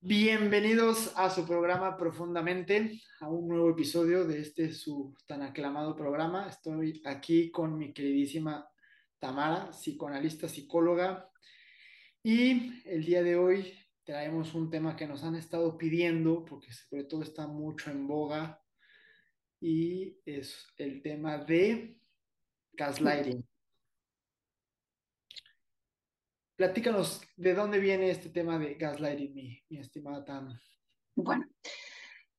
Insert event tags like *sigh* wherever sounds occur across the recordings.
Bienvenidos a su programa Profundamente, a un nuevo episodio de este su tan aclamado programa. Estoy aquí con mi queridísima Tamara, psicoanalista, psicóloga, y el día de hoy traemos un tema que nos han estado pidiendo, porque sobre todo está mucho en boga, y es el tema de gaslighting. Platícanos de dónde viene este tema de gaslighting, mi, mi estimada Tam. Bueno,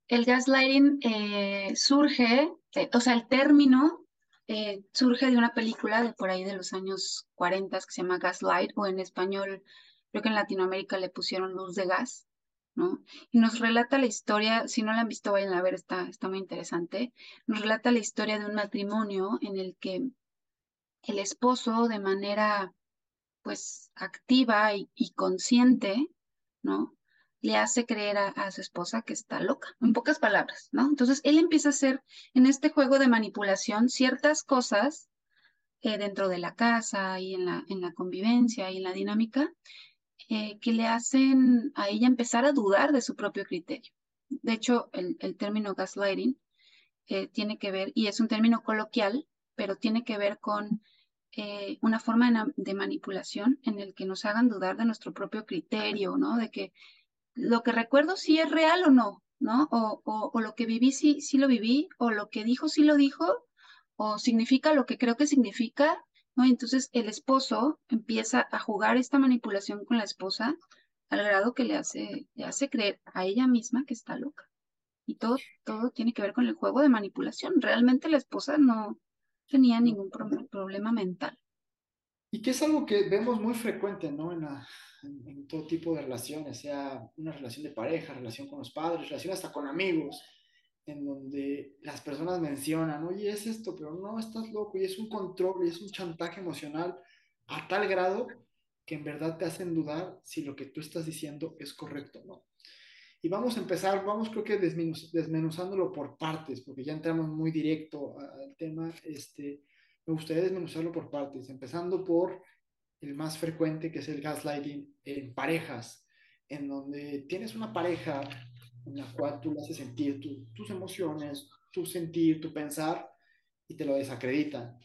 el gaslighting eh, surge, eh, o sea, el término eh, surge de una película de por ahí de los años 40 que se llama Gaslight, o en español, creo que en Latinoamérica le pusieron luz de gas, ¿no? Y nos relata la historia, si no la han visto, vayan a ver, está, está muy interesante. Nos relata la historia de un matrimonio en el que el esposo, de manera pues activa y, consciente, ¿no? Le hace creer a, su esposa que está loca, en pocas palabras, ¿no? Entonces él empieza a hacer en este juego de manipulación ciertas cosas eh, dentro de la casa y en la, en la convivencia y en la dinámica eh, que le hacen a ella empezar a dudar de su propio criterio. De hecho, el, término gaslighting eh, tiene que ver, y es un término coloquial, pero tiene que ver con eh, una forma de, manipulación en el que nos hagan dudar de nuestro propio criterio, ¿no? De que lo que recuerdo sí es real o no, ¿no? O, lo que viví sí, sí lo viví, o lo que dijo sí lo dijo, o significa lo que creo que significa, ¿no? Entonces el esposo empieza a jugar esta manipulación con la esposa al grado que le hace, le hace creer a ella misma que está loca. Y todo, todo tiene que ver con el juego de manipulación. Realmente la esposa no, tenía ningún problema mental. Y que es algo que vemos muy frecuente, ¿no? En, en, todo tipo de relaciones, sea una relación de pareja, relación con los padres, relación hasta con amigos, en donde las personas mencionan, oye, es esto, pero no, estás loco, y es un control, y es un chantaje emocional a tal grado que en verdad te hacen dudar si lo que tú estás diciendo es correcto o no. Y vamos a empezar, vamos creo que desmenuzándolo por partes, porque ya entramos muy directo al tema. Este, me gustaría desmenuzarlo por partes, empezando por el más frecuente, que es el gaslighting en parejas, en donde tienes una pareja en la cual tú le haces sentir tus emociones, tu sentir, tu pensar, y te lo desacreditan.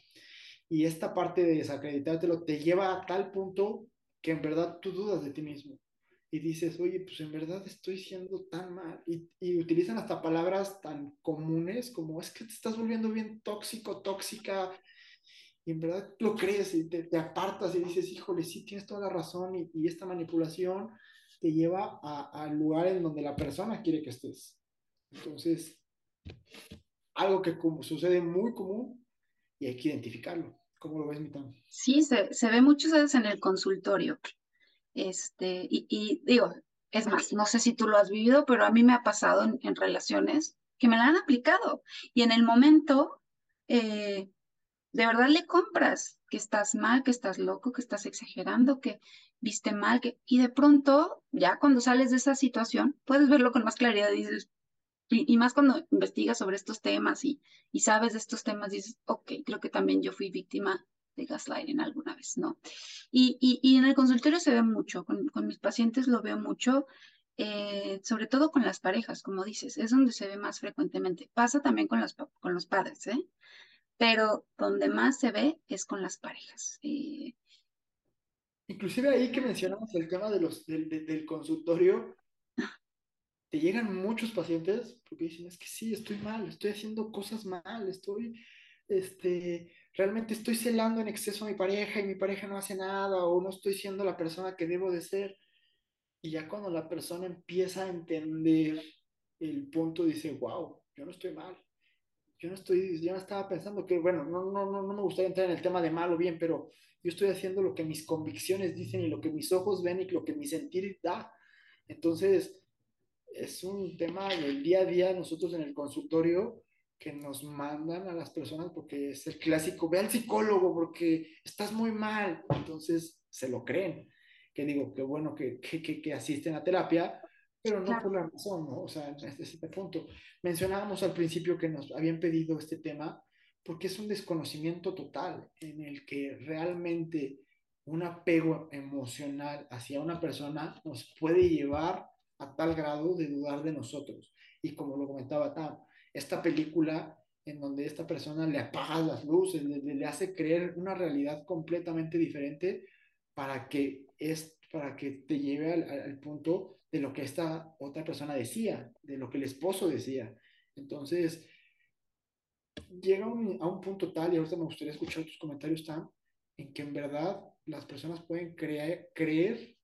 Y esta parte de desacreditártelo te lleva a tal punto que en verdad tú dudas de ti mismo y dices, oye, pues en verdad estoy siendo tan mal. Y, y, utilizan hasta palabras tan comunes como es que te estás volviendo bien tóxico, tóxica, y en verdad lo crees y te, te apartas y dices, híjole, sí, tienes toda la razón, y, y esta manipulación te lleva al lugar en donde la persona quiere que estés. Entonces, algo que como, sucede muy común y hay que identificarlo. ¿Cómo lo ves, Mitán? Sí, se, se ve muchas veces en el consultorio. Este, y, digo, es más, no sé si tú lo has vivido, pero a mí me ha pasado en, relaciones que me la han aplicado. Y en el momento, eh, de verdad le compras que estás mal, que estás loco, que estás exagerando, que viste mal, que... y de pronto, ya cuando sales de esa situación, puedes verlo con más claridad y más cuando investigas sobre estos temas y, y sabes de estos temas, dices, ok, creo que también yo fui víctima de gaslighting alguna vez, ¿no? Y, y, en el consultorio se ve mucho, con, mis pacientes lo veo mucho, eh, sobre todo con las parejas, como dices, es donde se ve más frecuentemente. Pasa también con, las, con los padres, ¿eh? Pero donde más se ve es con las parejas. Eh. Inclusive ahí que mencionamos el tema de los, del, del consultorio, te llegan muchos pacientes porque dicen, es que sí, estoy mal, estoy haciendo cosas mal, estoy, este, realmente estoy celando en exceso a mi pareja y mi pareja no hace nada o no estoy siendo la persona que debo de ser. Y ya cuando la persona empieza a entender el punto, dice, wow, yo no estoy mal. Yo no estoy, yo no estaba pensando que, bueno, no, no, no, no me gustaría entrar en el tema de mal o bien, pero yo estoy haciendo lo que mis convicciones dicen y lo que mis ojos ven y lo que mi sentir da. Entonces, es un tema del día a día nosotros en el consultorio que nos mandan a las personas porque es el clásico, ve al psicólogo porque estás muy mal, entonces se lo creen. Que digo, qué bueno que, que, que, asisten a terapia, pero no por la razón, ¿no? O sea, este, este punto. Mencionábamos al principio que nos habían pedido este tema porque es un desconocimiento total en el que realmente un apego emocional hacia una persona nos puede llevar a tal grado de dudar de nosotros. Y como lo comentaba Tam, esta película en donde esta persona le apaga las luces, le, hace creer una realidad completamente diferente para que, es, para que te lleve al, al punto de lo que esta otra persona decía, de lo que el esposo decía. Entonces, llega un, a un punto tal, y ahorita me gustaría escuchar tus comentarios, Tam, en que en verdad las personas pueden creer, creer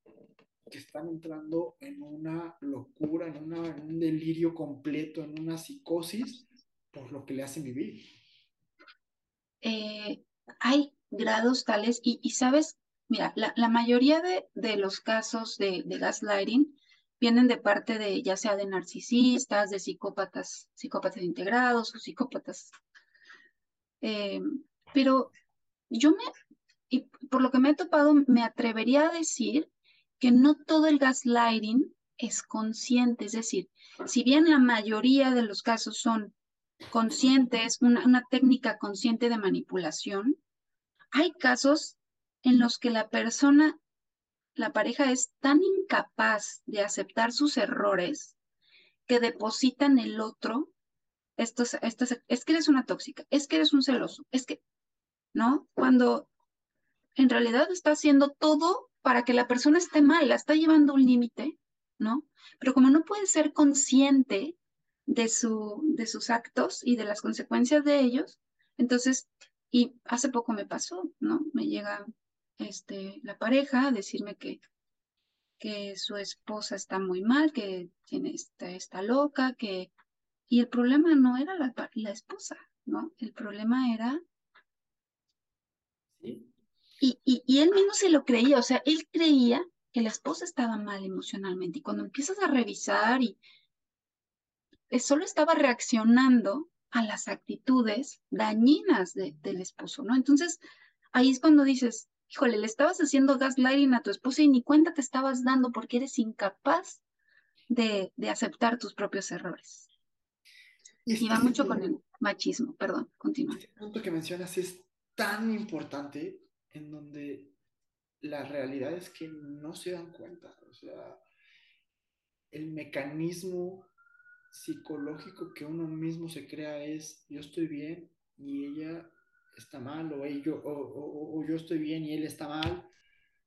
que están entrando en una locura, en, un delirio completo, en una psicosis por lo que le hacen vivir. Eh, hay grados tales y, sabes, mira, la, mayoría de, los casos de, de, gaslighting vienen de parte de, ya sea de narcisistas, de psicópatas, psicópatas integrados o psicópatas. Eh, pero yo me, y por lo que me he topado, me atrevería a decir que no todo el gaslighting es consciente, es decir, si bien la mayoría de los casos son conscientes, una, técnica consciente de manipulación, hay casos en los que la persona, la pareja es tan incapaz de aceptar sus errores que depositan el otro, estos, estos, es que eres una tóxica, es que eres un celoso, es que, ¿no? Cuando en realidad está haciendo todo para que la persona esté mal, la está llevando un límite, ¿no? Pero como no puede ser consciente de, su, de sus actos y de las consecuencias de ellos, entonces, y hace poco me pasó, ¿no? Me llega este, la pareja a decirme que, que su esposa está muy mal, que tiene, está, está loca, que... Y el problema no era la, la esposa, ¿no? El problema era ¿Sí? Y, y, y, él mismo se lo creía, o sea, él creía que la esposa estaba mal emocionalmente. Y cuando empiezas a revisar y solo estaba reaccionando a las actitudes dañinas de, del esposo, ¿no? Entonces, ahí es cuando dices, híjole, le estabas haciendo gaslighting a tu esposa y ni cuenta te estabas dando porque eres incapaz de, de aceptar tus propios errores. Y, este, y va mucho con el machismo, perdón, continúa. Este punto que mencionas es tan importante en donde la realidad es que no se dan cuenta. O sea, el mecanismo psicológico que uno mismo se crea es yo estoy bien y ella está mal o, ello, o, o, o yo estoy bien y él está mal.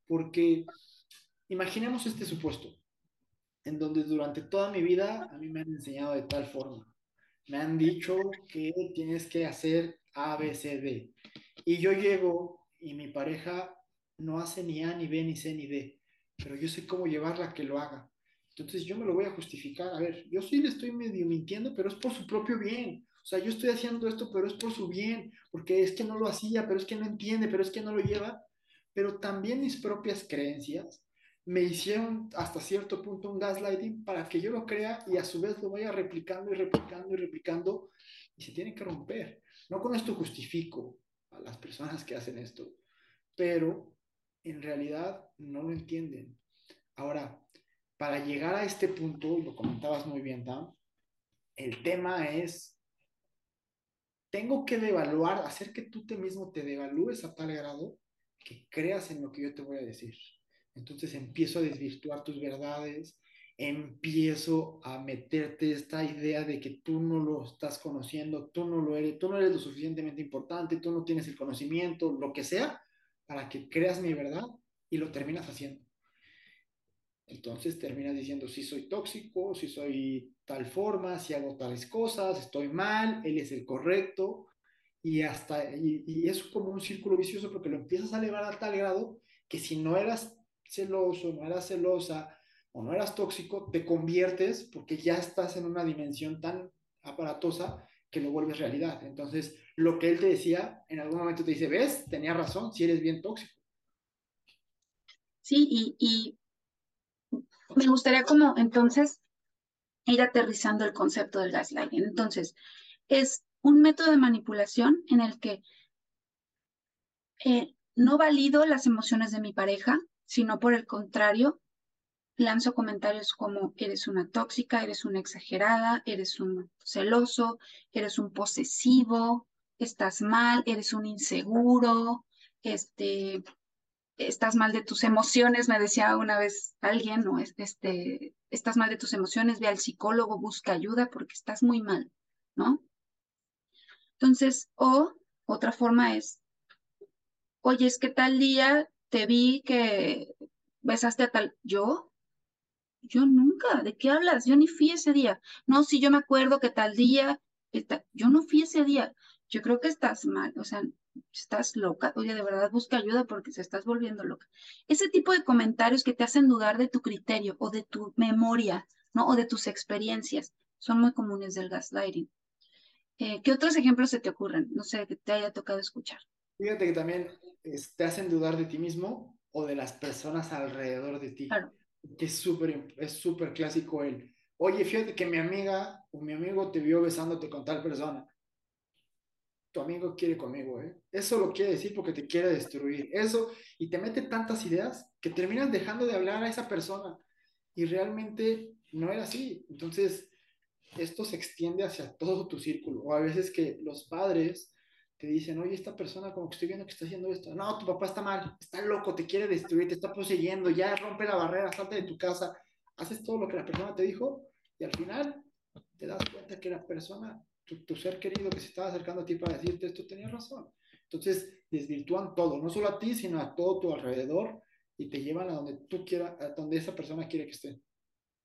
Porque imaginemos este supuesto, en donde durante toda mi vida a mí me han enseñado de tal forma. Me han dicho que tienes que hacer A, B, C, D. Y yo llego y mi pareja no hace ni A, ni B, ni C, ni D, pero yo sé cómo llevarla a que lo haga. Entonces yo me lo voy a justificar. A ver, yo sí le estoy medio mintiendo, pero es por su propio bien. O sea, yo estoy haciendo esto, pero es por su bien, porque es que no lo hacía, pero es que no entiende, pero es que no lo lleva. Pero también mis propias creencias me hicieron hasta cierto punto un gaslighting para que yo lo crea y a su vez lo vaya replicando y replicando y replicando y se tiene que romper. No con esto justifico, a las personas que hacen esto, pero en realidad no lo entienden. Ahora, para llegar a este punto, lo comentabas muy bien, Tam, el tema es, tengo que devaluar, hacer que tú te mismo te devalúes a tal grado que creas en lo que yo te voy a decir. Entonces empiezo a desvirtuar tus verdades, empiezo a meterte esta idea de que tú no lo estás conociendo, tú no lo eres, tú no eres lo suficientemente importante, tú no tienes el conocimiento, lo que sea, para que creas mi verdad y lo terminas haciendo. Entonces terminas diciendo si soy tóxico, si soy tal forma, si hago tales cosas, estoy mal, él es el correcto y hasta y, y es como un círculo vicioso porque lo empiezas a elevar a tal grado que si no eras celoso, no eras celosa, o no eras tóxico, te conviertes porque ya estás en una dimensión tan aparatosa que lo vuelves realidad. Entonces, lo que él te decía, en algún momento te dice, ves, tenía razón, si eres bien tóxico. Sí, y, me gustaría como entonces ir aterrizando el concepto del gaslighting. Entonces, es un método de manipulación en el que eh, no valido las emociones de mi pareja, sino por el contrario, lanzo comentarios como eres una tóxica, eres una exagerada, eres un celoso, eres un posesivo, estás mal, eres un inseguro, este, estás mal de tus emociones, me decía una vez alguien, ¿no? Este, estás mal de tus emociones, ve al psicólogo, busca ayuda porque estás muy mal, ¿no? Entonces, o otra forma es, oye, es que tal día te vi que besaste a tal, yo, yo nunca, ¿de qué hablas? Yo ni fui ese día. No, si yo me acuerdo que tal día, yo no fui ese día. Yo creo que estás mal, o sea, estás loca, oye, de verdad busca ayuda porque se estás volviendo loca. Ese tipo de comentarios que te hacen dudar de tu criterio o de tu memoria, ¿no? O de tus experiencias, son muy comunes del gaslighting. Eh, ¿Qué otros ejemplos se te ocurren? No sé, que te haya tocado escuchar. Fíjate que también te hacen dudar de ti mismo o de las personas alrededor de ti. Claro. Que es súper es súper clásico el, oye, fíjate que mi amiga o mi amigo te vio besándote con tal persona tu amigo quiere conmigo, ¿eh? Eso lo quiere decir porque te quiere destruir. Eso, y te mete tantas ideas que terminas dejando de hablar a esa persona. Y realmente no era así. Entonces, esto se extiende hacia todo tu círculo. O a veces que los padres te dicen, oye, esta persona como que estoy viendo que está haciendo esto. No, tu papá está mal, está loco, te quiere destruir, te está poseyendo, ya rompe la barrera, salte de tu casa. Haces todo lo que la persona te dijo y al final te das cuenta que la persona tu, ser querido que se estaba acercando a ti para decirte esto tenía razón. Entonces desvirtúan todo, no solo a ti, sino a todo tu alrededor y te llevan a donde tú quieras, a donde esa persona quiere que esté.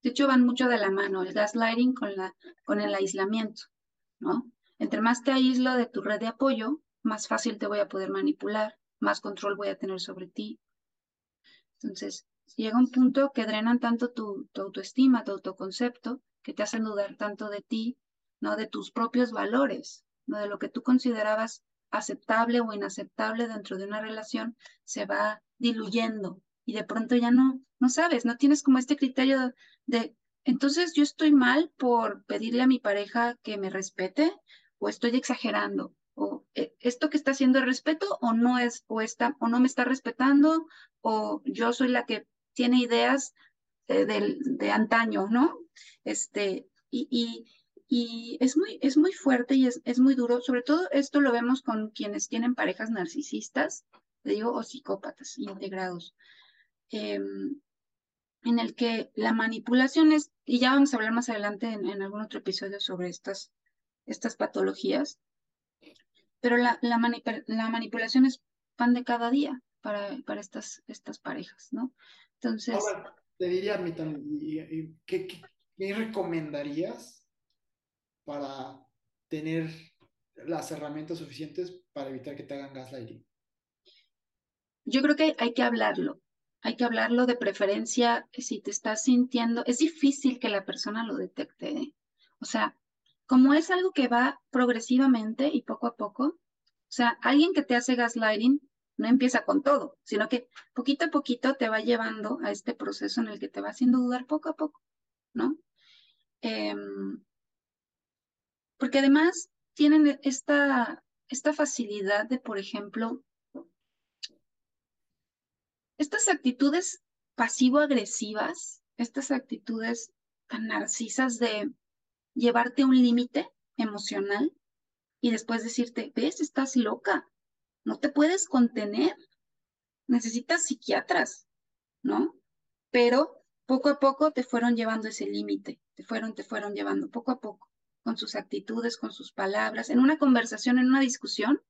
De hecho, van mucho de la mano el gaslighting con, la, con el aislamiento, ¿no? Entre más te aíslo de tu red de apoyo, más fácil te voy a poder manipular, más control voy a tener sobre ti. Entonces, llega un punto que drenan tanto tu, tu autoestima, tu autoconcepto, que te hacen dudar tanto de ti, ¿no? De tus propios valores, ¿no? De lo que tú considerabas aceptable o inaceptable dentro de una relación, se va diluyendo y de pronto ya no, no sabes, no tienes como este criterio de, entonces yo estoy mal por pedirle a mi pareja que me respete o estoy exagerando o eh, esto que está haciendo es respeto o no es o está o no me está respetando o yo soy la que tiene ideas eh, de, antaño, ¿no? Este, y, y es muy, es muy fuerte y es, es muy duro. Sobre todo esto lo vemos con quienes tienen parejas narcisistas, digo, o psicópatas integrados, em, en el que la manipulación es, y ya vamos a hablar más adelante en, algún otro episodio sobre estas, estas patologías, pero la, la, la manipulación es pan de cada día para, para estas, estas parejas, ¿no? Entonces... Ahora, te diría, Mitan, ¿qué, qué, qué recomendarías para tener las herramientas suficientes para evitar que te hagan gaslighting? Yo creo que hay que hablarlo. Hay que hablarlo de preferencia si te estás sintiendo. Es difícil que la persona lo detecte. ¿eh? O sea, como es algo que va progresivamente y poco a poco, o sea, alguien que te hace gaslighting no empieza con todo, sino que poquito a poquito te va llevando a este proceso en el que te va haciendo dudar poco a poco, ¿no? Eh, porque además tienen esta, esta facilidad de, por ejemplo, estas actitudes pasivo-agresivas, estas actitudes tan narcisas de llevarte un límite emocional y después decirte, ves, estás loca, no te puedes contener, necesitas psiquiatras, ¿no? Pero poco a poco te fueron llevando ese límite, te fueron, te fueron llevando poco a poco con sus actitudes, con sus palabras. En una conversación, en una discusión,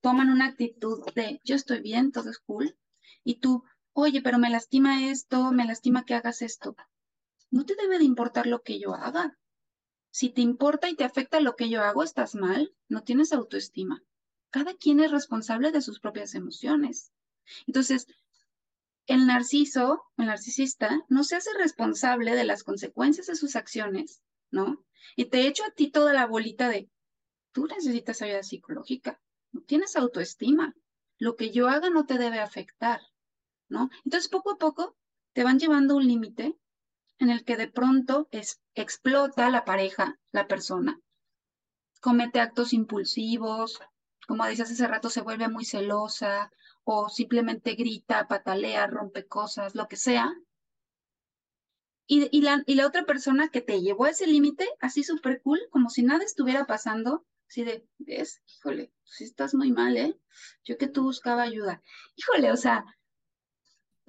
toman una actitud de yo estoy bien, todo es cool, y tú, oye, pero me lastima esto, me lastima que hagas esto. No te debe de importar lo que yo haga. Si te importa y te afecta lo que yo hago, estás mal, no tienes autoestima. Cada quien es responsable de sus propias emociones. Entonces, el narciso, el narcisista, no se hace responsable de las consecuencias de sus acciones, ¿no? Y te echo a ti toda la bolita de, tú necesitas ayuda psicológica, no tienes autoestima, lo que yo haga no te debe afectar, ¿no? Entonces, poco a poco te van llevando un límite en el que de pronto es, explota la pareja, la persona, comete actos impulsivos, como dices hace rato, se vuelve muy celosa o simplemente grita, patalea, rompe cosas, lo que sea, y, la, y la otra persona que te llevó a ese límite, así súper cool, como si nada estuviera pasando, así de, ves, híjole, si estás muy mal, ¿eh? Yo que tú buscaba ayuda. Híjole, o sea,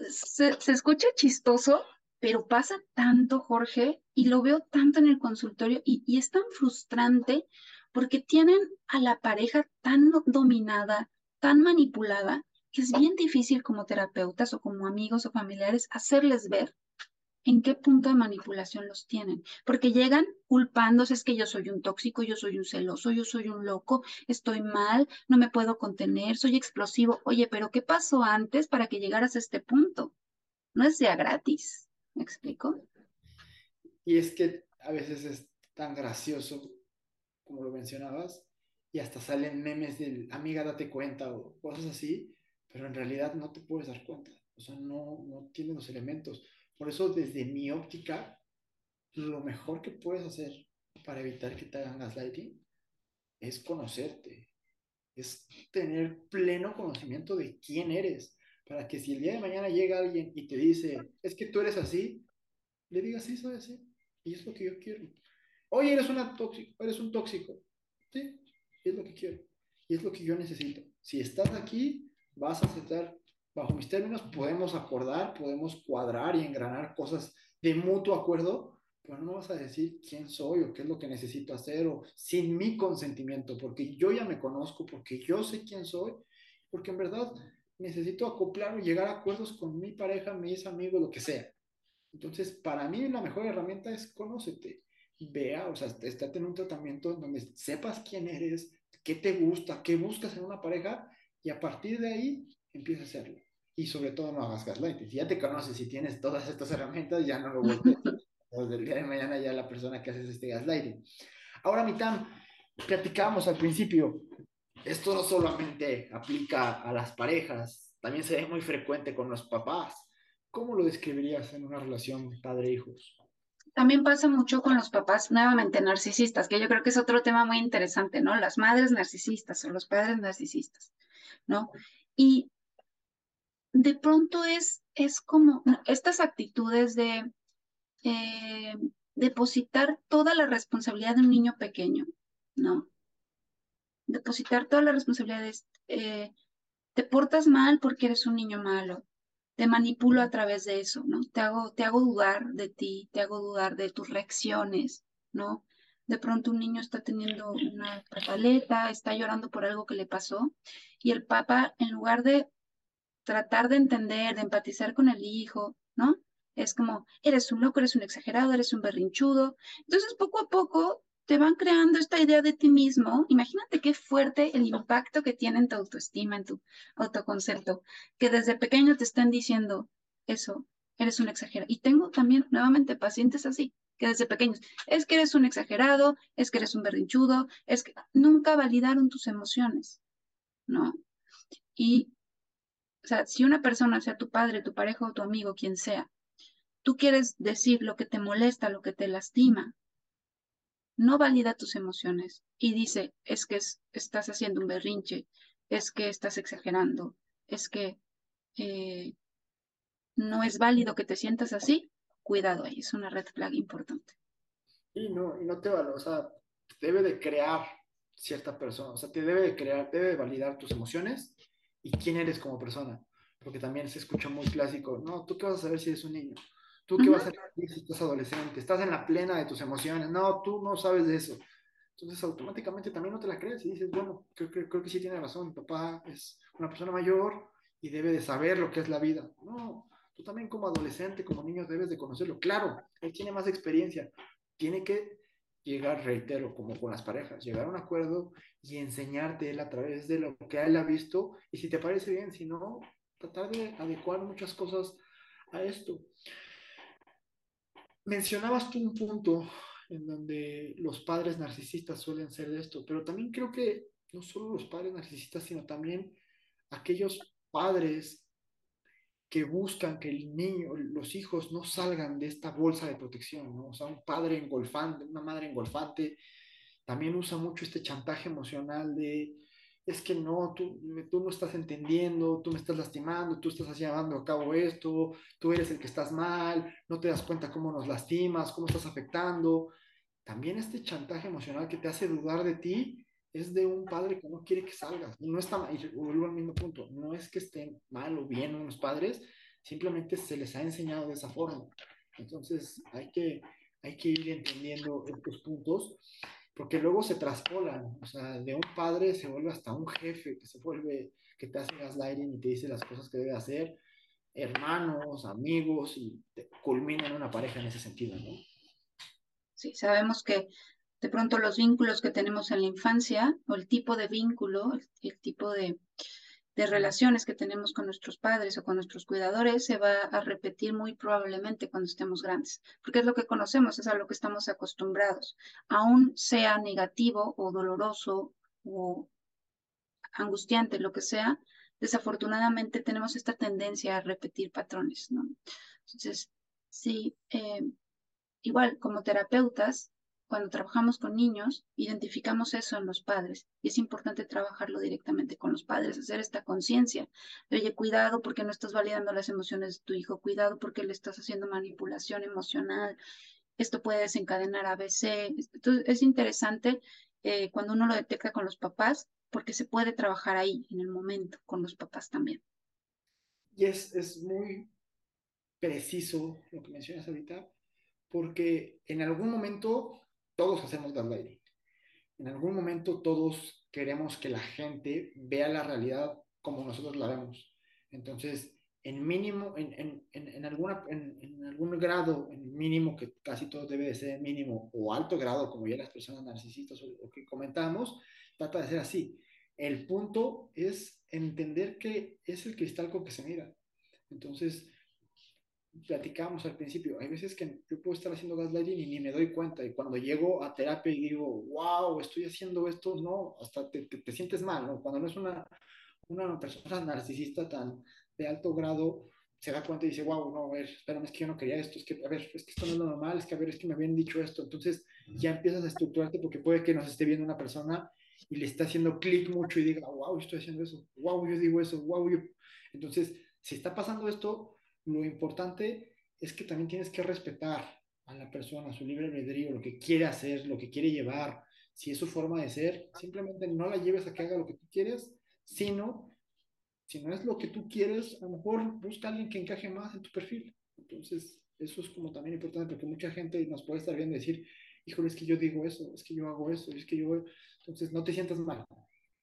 se, se escucha chistoso, pero pasa tanto, Jorge, y lo veo tanto en el consultorio y, es tan frustrante porque tienen a la pareja tan dominada, tan manipulada, que es bien difícil como terapeutas o como amigos o familiares hacerles ver en qué punto de manipulación los tienen, porque llegan culpándose, es que yo soy un tóxico, yo soy un celoso, yo soy un loco, estoy mal, no me puedo contener, soy explosivo. Oye, pero ¿qué pasó antes para que llegaras a este punto? No es ya gratis, ¿me explico? Y es que a veces es tan gracioso, como lo mencionabas, y hasta salen memes del amiga, date cuenta o cosas así, pero en realidad no te puedes dar cuenta, o sea, no, no tiene los elementos. Por eso, desde mi óptica, lo mejor que puedes hacer para evitar que te hagan gaslighting es conocerte, es tener pleno conocimiento de quién eres, para que si el día de mañana llega alguien y te dice, es que tú eres así, le digas, sí, soy así, y es lo que yo quiero. Oye, eres, una tóxico, eres un tóxico, sí, es lo que quiero, y es lo que yo necesito. Si estás aquí, vas a aceptar bajo mis términos, podemos acordar, podemos cuadrar y engranar cosas de mutuo acuerdo, pero no vas a decir quién soy o qué es lo que necesito hacer o sin mi consentimiento, porque yo ya me conozco, porque yo sé quién soy, porque en verdad necesito acoplar o llegar a acuerdos con mi pareja, mis amigos, lo que sea. Entonces, para mí la mejor herramienta es conócete. Vea, o sea, estate en un tratamiento donde sepas quién eres, qué te gusta, qué buscas en una pareja y a partir de ahí empieza a hacerlo y sobre todo no hagas gaslighting. Si ya te conoces y tienes todas estas herramientas, ya no lo vuelves. Desde el día de mañana ya la persona que haces este gaslighting. Ahora, Mitam, platicábamos al principio, esto no solamente aplica a las parejas, también se ve muy frecuente con los papás. ¿Cómo lo describirías en una relación padre-hijos? También pasa mucho con los papás nuevamente narcisistas, que yo creo que es otro tema muy interesante, ¿no? Las madres narcisistas o los padres narcisistas, ¿no? Y de pronto es, es como estas actitudes de eh, depositar toda la responsabilidad de un niño pequeño, ¿no? Depositar toda la responsabilidad de, eh, te portas mal porque eres un niño malo, te manipulo a través de eso, ¿no? Te hago, te hago dudar de ti, te hago dudar de tus reacciones, ¿no? De pronto un niño está teniendo una pataleta, está llorando por algo que le pasó y el papá, en lugar de tratar de entender, de empatizar con el hijo, ¿no? Es como, eres un loco, eres un exagerado, eres un berrinchudo. Entonces, poco a poco te van creando esta idea de ti mismo. Imagínate qué fuerte el impacto que tiene en tu autoestima, en tu autoconcepto, que desde pequeño te están diciendo eso, eres un exagerado. Y tengo también nuevamente pacientes así, que desde pequeños, es que eres un exagerado, es que eres un berrinchudo, es que nunca validaron tus emociones, ¿no? Y o sea, si una persona, sea tu padre, tu pareja o tu amigo, quien sea, tú quieres decir lo que te molesta, lo que te lastima, no valida tus emociones y dice, es que estás haciendo un berrinche, es que estás exagerando, es que eh, no es válido que te sientas así, cuidado ahí, es una red flag importante. Y no, y no te valora, o sea, debe de crear cierta persona, o sea, te debe de crear, debe de validar tus emociones y quién eres como persona. Porque también se escucha muy clásico, no, tú qué vas a saber si eres un niño, tú qué vas a saber si estás adolescente, estás en la plena de tus emociones, no, tú no sabes de eso. Entonces automáticamente también no te la crees y dices, bueno, creo, creo, que sí tiene razón, mi papá es una persona mayor y debe de saber lo que es la vida. No, tú también como adolescente, como niño, debes de conocerlo. Claro, él tiene más experiencia, tiene que llegar, reitero, como con las parejas, llegar a un acuerdo y enseñarte él a través de lo que él ha visto y si te parece bien, si no, tratar de adecuar muchas cosas a esto. Mencionabas tú un punto en donde los padres narcisistas suelen ser de esto, pero también creo que no solo los padres narcisistas, sino también aquellos padres que buscan que el niño, los hijos no salgan de esta bolsa de protección, ¿no? O sea, un padre engolfante, una madre engolfante, también usa mucho este chantaje emocional de, es que no, tú, tú no estás entendiendo, tú me estás lastimando, tú estás llevando a cabo esto, tú eres el que estás mal, no te das cuenta cómo nos lastimas, cómo estás afectando. También este chantaje emocional que te hace dudar de ti es de un padre que no quiere que salgas. Y no está y vuelvo al mismo punto, no es que estén mal o bien los padres, simplemente se les ha enseñado de esa forma. Entonces hay que, hay que ir entendiendo estos puntos porque luego se traspolan, o sea, de un padre se vuelve hasta un jefe que se vuelve, que te hace gaslighting y te dice las cosas que debe hacer, hermanos, amigos, y culmina en una pareja en ese sentido, ¿no? Sí, sabemos que de pronto los vínculos que tenemos en la infancia, o el tipo de vínculo, el, tipo de, de relaciones que tenemos con nuestros padres o con nuestros cuidadores se va a repetir muy probablemente cuando estemos grandes, porque es lo que conocemos, es a lo que estamos acostumbrados, aún sea negativo o doloroso o angustiante, lo que sea, desafortunadamente tenemos esta tendencia a repetir patrones. Entonces, sí, eh, igual como terapeutas, cuando trabajamos con niños, identificamos eso en los padres y es importante trabajarlo directamente con los padres, hacer esta conciencia. Oye, cuidado porque no estás validando las emociones de tu hijo, cuidado porque le estás haciendo manipulación emocional, esto puede desencadenar ABC. Entonces, es interesante eh, cuando uno lo detecta con los papás porque se puede trabajar ahí, en el momento, con los papás también. Y es, es muy preciso lo que mencionas ahorita, porque en algún momento todos hacemos gaslighting. En algún momento todos queremos que la gente vea la realidad como nosotros la vemos. Entonces, en mínimo, en, en, en, alguna, en, algún grado, en mínimo, que casi todo debe de ser mínimo, o alto grado, como ya las personas narcisistas o, que comentábamos, trata de ser así. El punto es entender que es el cristal con que se mira. Entonces, platicábamos al principio, hay veces que yo puedo estar haciendo gaslighting y ni me doy cuenta, y cuando llego a terapia y digo, wow, estoy haciendo esto, no, hasta te, te, sientes mal, ¿no? Cuando no es una, una persona narcisista tan de alto grado, se da cuenta y dice, wow, no, a ver, espérame, es que yo no quería esto, es que, a ver, es que esto no es lo normal, es que, a ver, es que me habían dicho esto, entonces ya empiezas a estructurarte porque puede que nos esté viendo una persona y le está haciendo clic mucho y diga, wow, estoy haciendo eso, wow, yo digo eso, wow, yo... Entonces, si está pasando esto, lo importante es que también tienes que respetar a la persona, su libre albedrío, lo que quiere hacer, lo que quiere llevar, si es su forma de ser, simplemente no la lleves a que haga lo que tú quieres, sino, si no es lo que tú quieres, a lo mejor busca a alguien que encaje más en tu perfil. Entonces, eso es como también importante porque mucha gente nos puede estar viendo decir, híjole, es que yo digo eso, es que yo hago eso, es que yo... Entonces, no te sientas mal,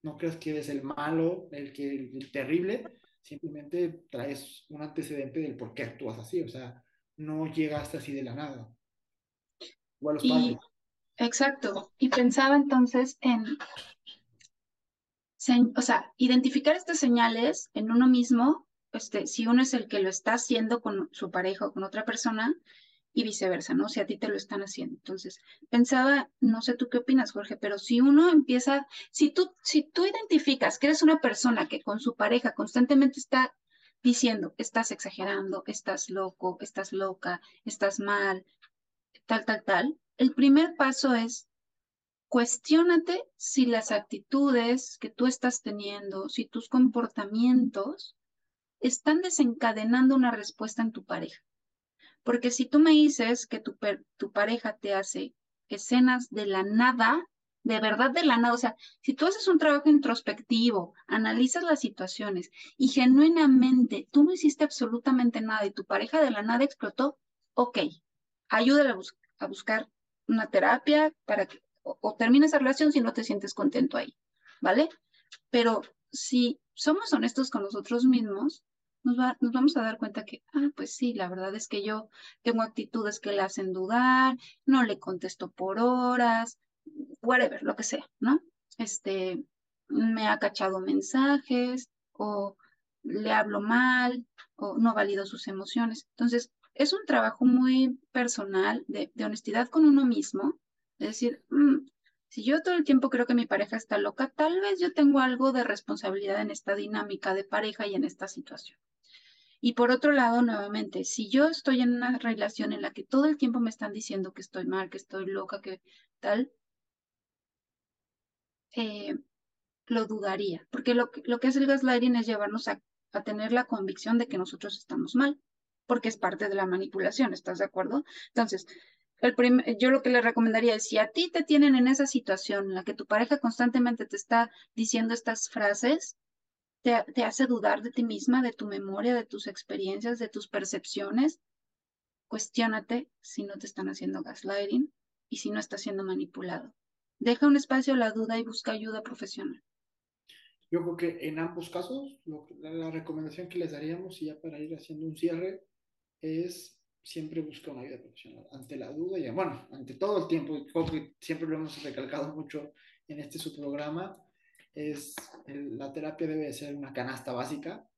no creas que eres el malo, el, que, el terrible, simplemente traes un antecedente del por qué actúas así, o sea, no llegaste así de la nada. Igual los padres. Exacto, y pensaba entonces en, o sea, identificar estas señales en uno mismo, este, si uno es el que lo está haciendo con su pareja o con otra persona, y viceversa, ¿no? Si a ti te lo están haciendo. Entonces, pensaba, no sé tú qué opinas, Jorge, pero si uno empieza, si tú, si tú identificas que eres una persona que con su pareja constantemente está diciendo, estás exagerando, estás loco, estás loca, estás mal, tal, tal, tal, el primer paso es cuestiónate si las actitudes que tú estás teniendo, si tus comportamientos están desencadenando una respuesta en tu pareja. Porque si tú me dices que tu, tu pareja te hace escenas de la nada, de verdad de la nada, o sea, si tú haces un trabajo introspectivo, analizas las situaciones y genuinamente tú no hiciste absolutamente nada y tu pareja de la nada explotó, ok, ayúdale a, buscar una terapia para que o, o termine esa relación si no te sientes contento ahí, ¿vale? Pero si somos honestos con nosotros mismos, nos, vamos a dar cuenta que, ah, pues sí, la verdad es que yo tengo actitudes que le hacen dudar, no le contesto por horas, whatever, lo que sea, ¿no? Este, me ha cachado mensajes o le hablo mal o no valido sus emociones. Entonces, es un trabajo muy personal de, honestidad con uno mismo, es decir, mm, si yo todo el tiempo creo que mi pareja está loca, tal vez yo tengo algo de responsabilidad en esta dinámica de pareja y en esta situación. Y por otro lado, nuevamente, si yo estoy en una relación en la que todo el tiempo me están diciendo que estoy mal, que estoy loca, que tal, eh, lo dudaría, porque lo, que hace el gaslighting es llevarnos a, tener la convicción de que nosotros estamos mal, porque es parte de la manipulación, ¿estás de acuerdo? Entonces, yo lo que le recomendaría es, si a ti te tienen en esa situación en la que tu pareja constantemente te está diciendo estas frases, te, hace dudar de ti misma, de tu memoria, de tus experiencias, de tus percepciones, cuestiónate si no te están haciendo gaslighting y si no estás siendo manipulado. Deja un espacio a la duda y busca ayuda profesional. Yo creo que en ambos casos, la recomendación que les daríamos, y ya para ir haciendo un cierre, es siempre buscar una ayuda profesional. Ante la duda y, bueno, ante todo el tiempo, creo que siempre lo hemos recalcado mucho en este su programa, es la terapia debe ser una canasta básica,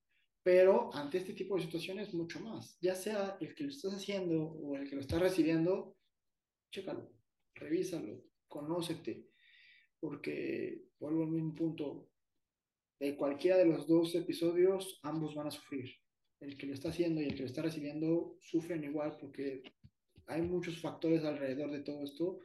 pero ante este tipo de situaciones mucho más. Ya sea el que lo estás haciendo o el que lo estás recibiendo, chécalo, revísalo, conócete, porque vuelvo al mismo punto, de cualquiera de los dos episodios, ambos van a sufrir. El que lo está haciendo y el que lo está recibiendo sufren igual porque hay muchos factores alrededor de todo esto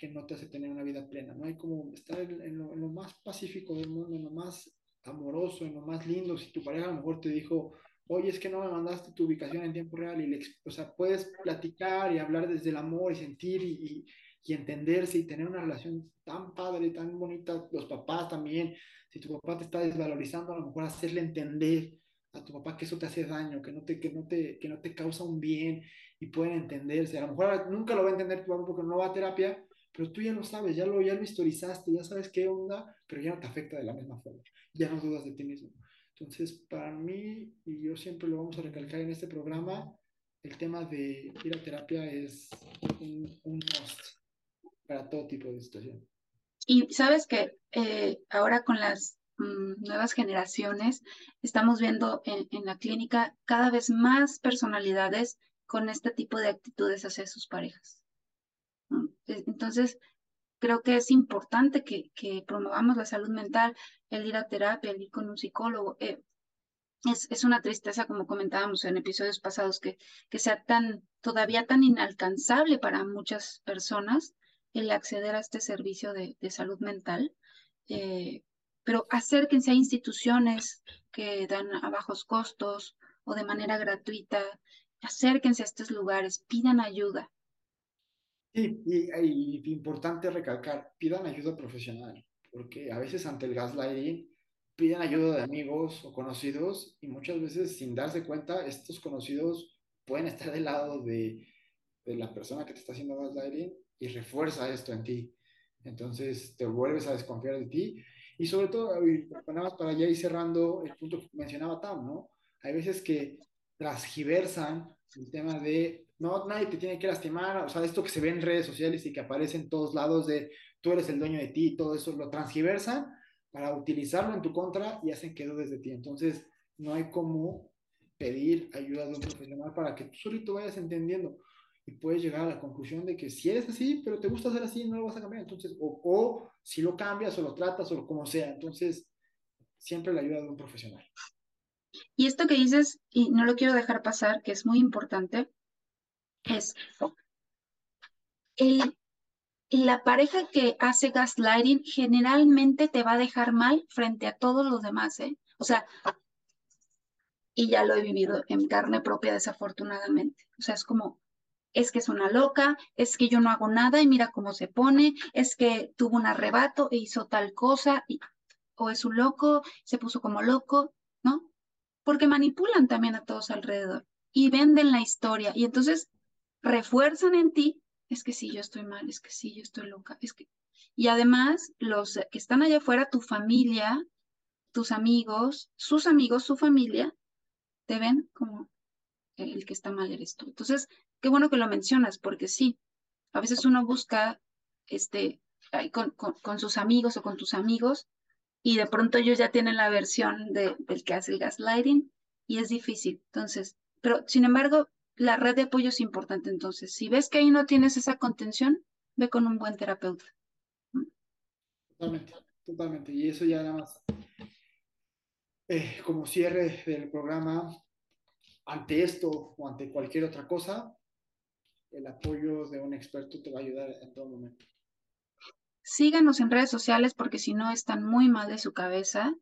que no te hace tener una vida plena. No hay como estar en, lo, más pacífico del mundo, en lo más amoroso, en lo más lindo. Si tu pareja a lo mejor te dijo, oye, es que no me mandaste tu ubicación en tiempo real, y le, o sea, puedes platicar y hablar desde el amor y sentir y, y entenderse y tener una relación tan padre, tan bonita, los papás también, si tu papá te está desvalorizando, a lo mejor hacerle entender a tu papá que eso te hace daño, que no te, que no te, que no te causa un bien y pueden entenderse. A lo mejor nunca lo va a entender tu papá porque no va a terapia, pero tú ya lo sabes, ya lo, ya lo historizaste, ya sabes qué onda, pero ya no te afecta de la misma forma, ya no dudas de ti mismo. Entonces, para mí, y yo siempre lo vamos a recalcar en este programa, el tema de ir a terapia es un, un must para todo tipo de situación. Y sabes que eh, ahora con las mm, nuevas generaciones estamos viendo en, la clínica cada vez más personalidades con este tipo de actitudes hacia sus parejas. E, entonces, creo que es importante que, promovamos la salud mental, el ir a terapia, el ir con un psicólogo. Eh, es, una tristeza, como comentábamos en episodios pasados, que, que sea tan, todavía tan inalcanzable para muchas personas el acceder a este servicio de, salud mental, eh, pero acérquense a instituciones que dan a bajos costos o de manera gratuita, acérquense a estos lugares, pidan ayuda. Sí, y, importante recalcar, pidan ayuda profesional, porque a veces ante el gaslighting piden ayuda de amigos o conocidos y muchas veces sin darse cuenta estos conocidos pueden estar del lado de, de la persona que te está haciendo gaslighting y refuerza esto en ti. Entonces te vuelves a desconfiar de ti. Y sobre todo, nada más para ya ir cerrando el punto que mencionaba Tam, ¿no? Hay veces que transgiversan el tema de, no, nadie te tiene que lastimar, o sea, esto que se ve en redes sociales y que aparece en todos lados de, tú eres el dueño de ti, todo eso lo transgiversan para utilizarlo en tu contra y hacen que dudes de ti. Entonces, no hay como pedir ayuda de un profesional para que tú solito vayas entendiendo y puedes llegar a la conclusión de que si eres así, pero te gusta ser así, no lo vas a cambiar. Entonces, o, o si lo cambias o lo tratas o como sea. Entonces, siempre la ayuda de un profesional. Y esto que dices, y no lo quiero dejar pasar, que es muy importante, es el, la pareja que hace gaslighting generalmente te va a dejar mal frente a todos los demás, ¿eh? O sea, y ya lo he vivido en carne propia desafortunadamente. O sea, es como, es que es una loca, es que yo no hago nada y mira cómo se pone, es que tuvo un arrebato e hizo tal cosa, y, o es un loco, se puso como loco, ¿no? Porque manipulan también a todos alrededor y venden la historia y entonces refuerzan en ti, es que sí, yo estoy mal, es que sí, yo estoy loca, es que... Y además, los que están allá afuera, tu familia, tus amigos, sus amigos, su familia, te ven como el que está mal eres tú. Entonces, qué bueno que lo mencionas, porque sí, a veces uno busca este, con, con, sus amigos o con tus amigos y de pronto ellos ya tienen la versión de, del que hace el gaslighting y es difícil. Entonces, pero sin embargo, la red de apoyo es importante. Entonces, si ves que ahí no tienes esa contención, ve con un buen terapeuta. Totalmente, totalmente. Y eso ya nada más. Eh, como cierre del programa, ante esto o ante cualquier otra cosa, el apoyo de un experto te va a ayudar en todo momento. Síganos en redes sociales porque si no están muy mal de su cabeza,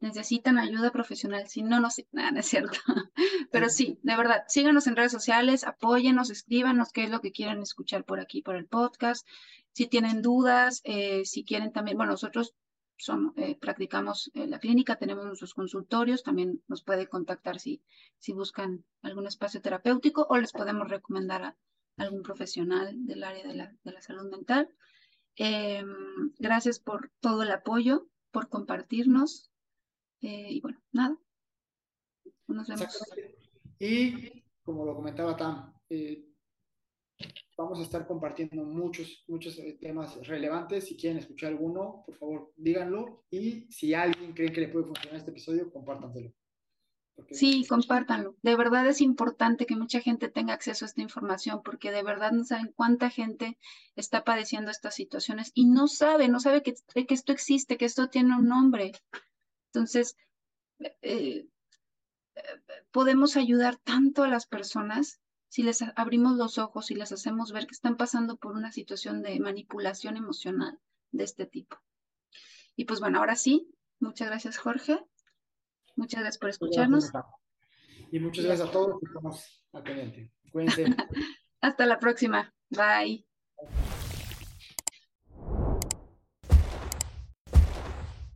necesitan ayuda profesional. Si no, no, *laughs* nada, no es cierto. *laughs* Pero sí, de verdad, síganos en redes sociales, apóyenos, escríbanos qué es lo que quieren escuchar por aquí, por el podcast. Si tienen dudas, eh, si quieren también, bueno, nosotros son, eh, practicamos en la clínica, tenemos nuestros consultorios, también nos puede contactar si, si buscan algún espacio terapéutico o les podemos recomendar a algún profesional del área de la, de la salud mental. Em, gracias por todo el apoyo, por compartirnos. Eh, y bueno, nada. Nos vemos. Y como lo comentaba Tam, eh, vamos a estar compartiendo muchos, muchos eh, temas relevantes. Si quieren escuchar alguno, por favor, díganlo. Y si alguien cree que le puede funcionar este episodio, compártanselo. Sí, compártanlo. De verdad es importante que mucha gente tenga acceso a esta información porque de verdad no saben cuánta gente está padeciendo estas situaciones y no sabe, no sabe que, que esto existe, que esto tiene un nombre. Entonces, eh, podemos ayudar tanto a las personas si les abrimos los ojos y les hacemos ver que están pasando por una situación de manipulación emocional de este tipo. Y pues bueno, ahora sí, muchas gracias Jorge, muchas gracias por escucharnos. Y muchas gracias a todos, estamos al Cuídense. *laughs* Hasta la próxima. Bye.